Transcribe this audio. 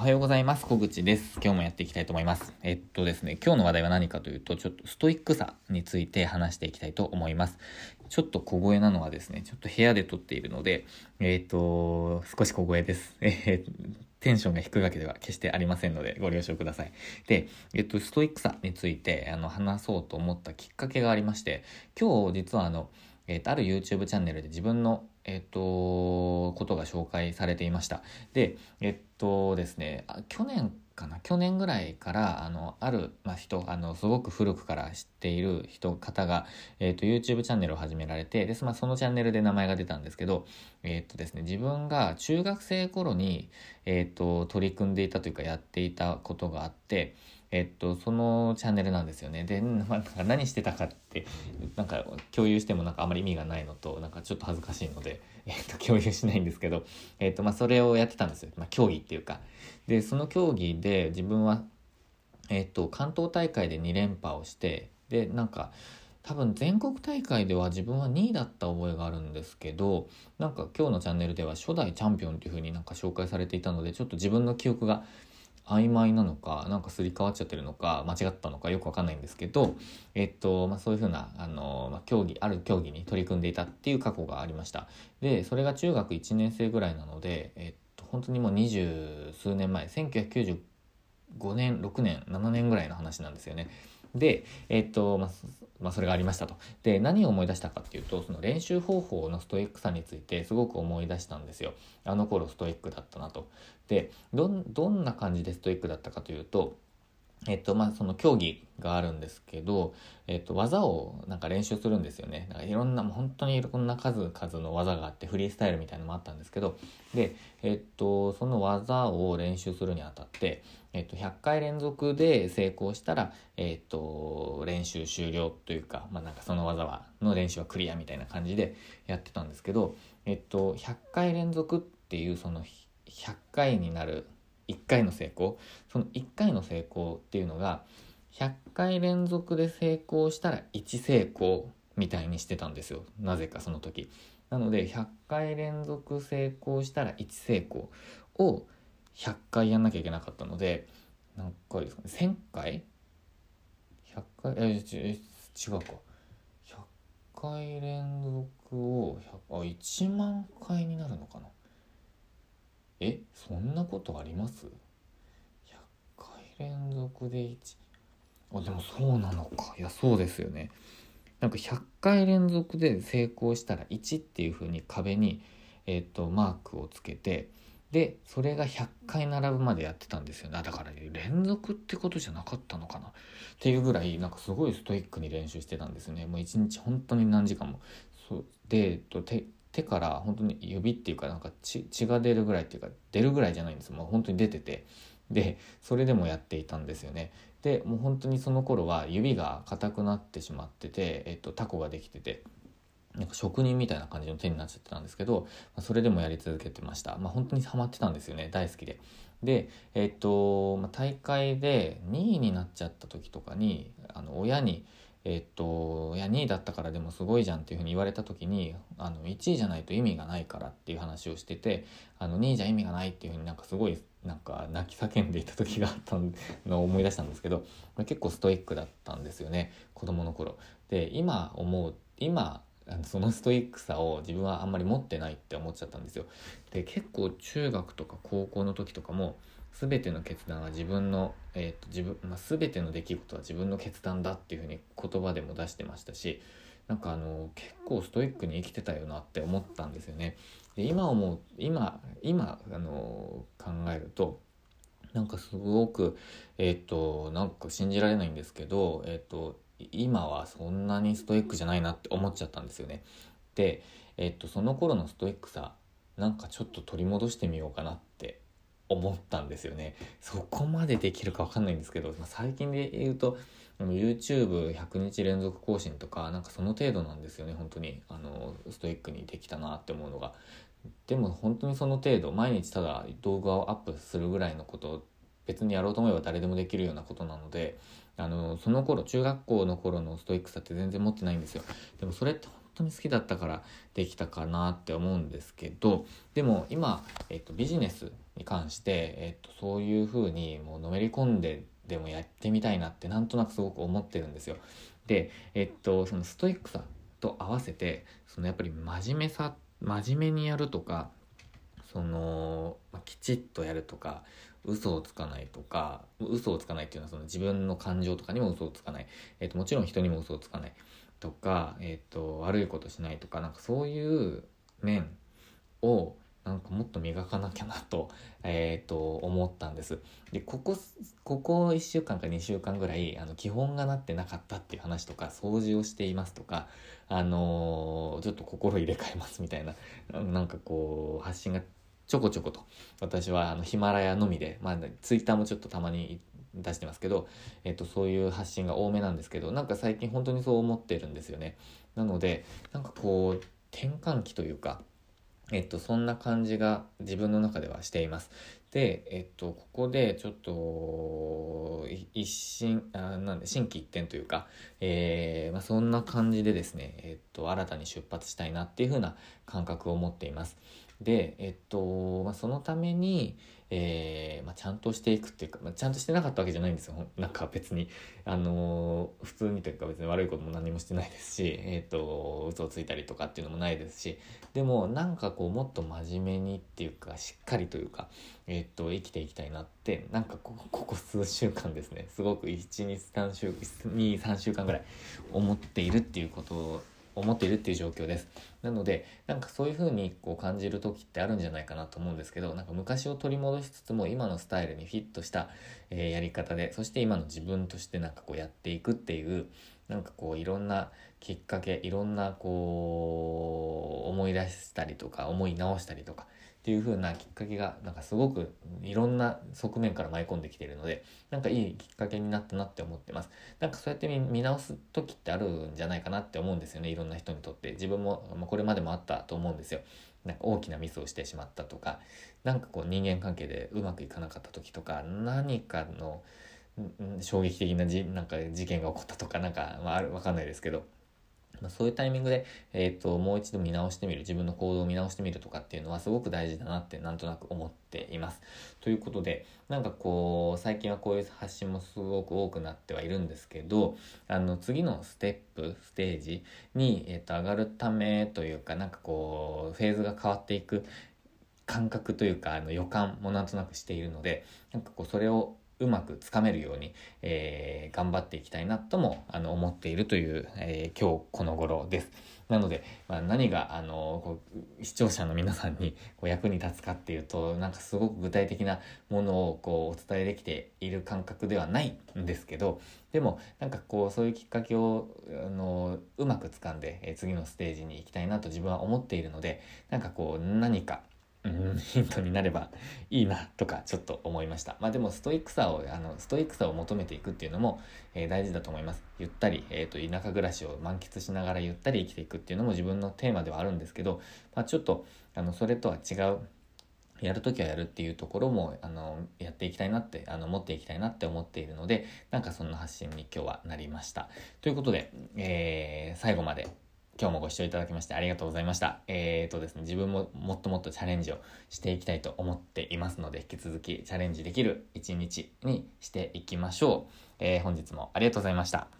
おはようございます。小口です。今日もやっていきたいと思います。えっとですね、今日の話題は何かというと、ちょっとストイックさについて話していきたいと思います。ちょっと小声なのはですね、ちょっと部屋で撮っているので、えっと、少し小声です。えー、テンションが低いわけでは決してありませんので、ご了承ください。で、えっと、ストイックさについて、あの、話そうと思ったきっかけがありまして、今日実はあの、えっと、ある YouTube チャンネルで自分のえっと、ことが紹介されていました。で、えっとですね、去年かな？去年ぐらいからあのある、まあ、人あのすごく古くから知っている人方が、えーと、YouTube チャンネルを始められてで、まあ、そのチャンネルで名前が出たんですけど、えーとですね、自分が中学生頃に、えーと取り組んでいたというかやっていたことがあってえっと、そのチャンネルなんですよね。で、まあ、なんか何してたかって、なんか共有してもなんかあまり意味がないのと、なんかちょっと恥ずかしいので、えっと、共有しないんですけど、えっと、まあ、それをやってたんですよ。まあ、競技っていうか。で、その競技で自分は、えっと、関東大会で2連覇をして、で、なんか、多分全国大会では自分は2位だった覚えがあるんですけどなんか今日のチャンネルでは初代チャンピオンっていう風になんか紹介されていたのでちょっと自分の記憶が曖昧なのかなんかすり替わっちゃってるのか間違ったのかよくわかんないんですけど、えっとまあ、そういうふうなあの、まあ、競技ある競技に取り組んでいたっていう過去がありました。でそれが中学1年生ぐらいなので、えっと、本当にもう二十数年前1995年6年7年ぐらいの話なんですよね。で、えっと、まあ、まあ、それがありましたと。で、何を思い出したかっていうと、その練習方法のストイックさについてすごく思い出したんですよ。あの頃ストイックだったなと。で、どんな感じでストイックだったかというと、えっと、まあ、その競技があるんですけど、えっと、技をなんか練習するんですよね。だからいろんな、もう本当にいろんな数々の技があって、フリースタイルみたいなのもあったんですけど、で、えっと、その技を練習するにあたって、えっと、100回連続で成功したら、えっと、練習終了というか、まあ、なんかその技は、の練習はクリアみたいな感じでやってたんですけど、えっと、100回連続っていうその100回になる1回の成功。その1回の成功っていうのが100回連続で成功したら1成功みたいにしてたんですよ。なぜかその時。なので100回連続成功したら1成功を100回やんなきゃいけなかったので何回ですかね。1000回 ?100 回？え違うか。100回連続をあ1万回になるのかな。えそんなことあります？100回連続で1あでもそうなのか。いやそうですよね。なんか100回連続で成功したら1っていう風に壁に、えーと、マークをつけてでそれが100回並ぶまでやってたんですよね。だから連続ってことじゃなかったのかな。っていうぐらいなんかすごいストイックに練習してたんですね。もう一日本当に何時間も。そうで、えっと、手から本当に指っていうかなんか血が出るぐらいっていうか出るぐらいじゃないんですもう本当に出ててでそれでもやっていたんですよねでもう本当にその頃は指が硬くなってしまってて、えっと、タコができててなんか職人みたいな感じの手になっちゃってたんですけど、まあ、それでもやり続けてました。まあ、本当にハマってたんですよね。大好きで。で、えっと、まあ、大会で2位になっちゃった時とかに、あの、親に、えっと、いや、2位だったからでもすごいじゃんっていうふうに言われた時に、あの、1位じゃないと意味がないからっていう話をしてて、あの、2位じゃ意味がないっていうふうになんかすごい、なんか泣き叫んでいた時があったのを思い出したんですけど、結構ストイックだったんですよね、子供の頃。で、今思う、今、そのストイックさを自分はあんまり持ってないって思っちゃったんですよ。で、結構中学とか高校の時とかも、全ての決断は自分の、えーと自分まあ、全ての出来事は自分の決断だっていうふうに言葉でも出してましたしなんかあの結構ストイックに生きてたよなって思ったんですよね。で今思う今今あの考えるとなんかすごくえっ、ー、となんか信じられないんですけどえっ、ー、と今はそんなにストイックじゃないなって思っちゃったんですよね。でえっ、ー、とその頃のストイックさなんかちょっと取り戻してみようかなって思ったんですよね。そこまでできるかわかんないんですけど、まあ、最近で言うと、YouTube100 日連続更新とか、なんかその程度なんですよね、本当に。あの、ストイックにできたなって思うのが。でも本当にその程度、毎日ただ動画をアップするぐらいのこと別にやろうと思えば誰でもできるようなことなので、あの、その頃、中学校の頃のストイックさって全然持ってないんですよ。でもそれって当に好きだったからできたかなって思うんですけどでも今、えっと、ビジネスに関して、えっと、そういうふうにもうのめり込んででもやってみたいなってなんとなくすごく思ってるんですよ。で、えっと、そのストイックさと合わせてそのやっぱり真面目さ真面目にやるとかその、まあ、きちっとやるとか嘘をつかないとか嘘をつかないっていうのはその自分の感情とかにも嘘をつかない、えーと、もちろん人にも嘘をつかないとか、えーと、悪いことしないとかなんかそういう面をなんかもっと磨かなきゃなと,、えーと、思ったんです。でここここ1週間か2週間ぐらいあの基本がなってなかったっていう話とか掃除をしていますとか、あのー、ちょっと心入れ替えますみたいななんかこう発信がちょこちょこと私はあのヒマラヤのみで、まあ、ツイッターもちょっとたまに出してますけど、えっと、そういう発信が多めなんですけどなんか最近本当にそう思ってるんですよねなのでなんかこう転換期というかえっと、そんな感じが自分の中ではしています。で、えっと、ここでちょっと、一新、あなんで、心機一転というか、えー、まあ、そんな感じでですね、えっと、新たに出発したいなっていう風な感覚を持っています。で、えっと、まあ、そのために、えー、まあ、ちゃんとしていくっていうか、まあ、ちゃんとしてなかったわけじゃないんですよ。なんか別に、あのー、普通にというか別に悪いことも何もしてないですし、えっ、ー、と、嘘をついたりとかっていうのもないですし、でもなんかこう、もっと真面目にっていうか、しっかりというか、えっ、と、生きていきたいなって、なんかこここ数週間ですね、すごく1、2、3週、2、3週間ぐらい思っているっていうことを、思っているっていう状況です。なので、なんかそういう風にこう感じる時ってあるんじゃないかなと思うんですけど、なんか昔を取り戻しつつも今のスタイルにフィットした、えー、やり方で、そして今の自分としてなんかこうやっていくっていう、なんかこういろんなきっかけ、いろんなこう思い出したりとか思い直したりとか、っていう風なきっかけがなんかすごくいろんな側面から舞い込んできているのでなんかいいきっかけになったなって思ってます。なんかそうやって見直す時ってあるんじゃないかなって思うんですよねいろんな人にとって。自分も、まこれまでもあったと思うんですよ。なんか大きなミスをしてしまったとか何かこう人間関係でうまくいかなかった時とか何かの衝撃的なじなんか事件が起こったとかなんか、まあ、わかんないですけどまあ、そういうタイミングで、えーと、もう一度見直してみる自分の行動を見直してみるとかっていうのはすごく大事だなってなんとなく思っています。ということでなんかこう最近はこういう発信もすごく多くなってはいるんですけどあの次のステップステージに、えーと、上がるためというかなんかこうフェーズが変わっていく感覚というかあの予感もなんとなくしているのでなんかこうそれをうまくつかめるように、えー、頑張っていきたいなともあの思っているという、えー、今日この頃です。なので、まあ、何があのこう視聴者の皆さんにこう役に立つかっていうとなんかすごく具体的なものをこうお伝えできている感覚ではないんですけどでもなんかこうそういうきっかけをあのうまく掴んで、えー、次のステージに行きたいなと自分は思っているのでなんかこう何かうん、ヒントになればいいなとかちょっと思いました。まあでもストイックさを、あの、ストイックさを求めていくっていうのも、えー、大事だと思います。ゆったり、えっ、ー、と、田舎暮らしを満喫しながらゆったり生きていくっていうのも自分のテーマではあるんですけど、まあちょっと、あの、それとは違う、やるときはやるっていうところも、あの、やっていきたいなって、あの、持っていきたいなって思っているので、なんかそんな発信に今日はなりました。ということで、えー、最後まで今日もご視聴いただきましてありがとうございました。えーとですね、自分ももっともっとチャレンジをしていきたいと思っていますので、引き続きチャレンジできる一日にしていきましょう。えー、本日もありがとうございました。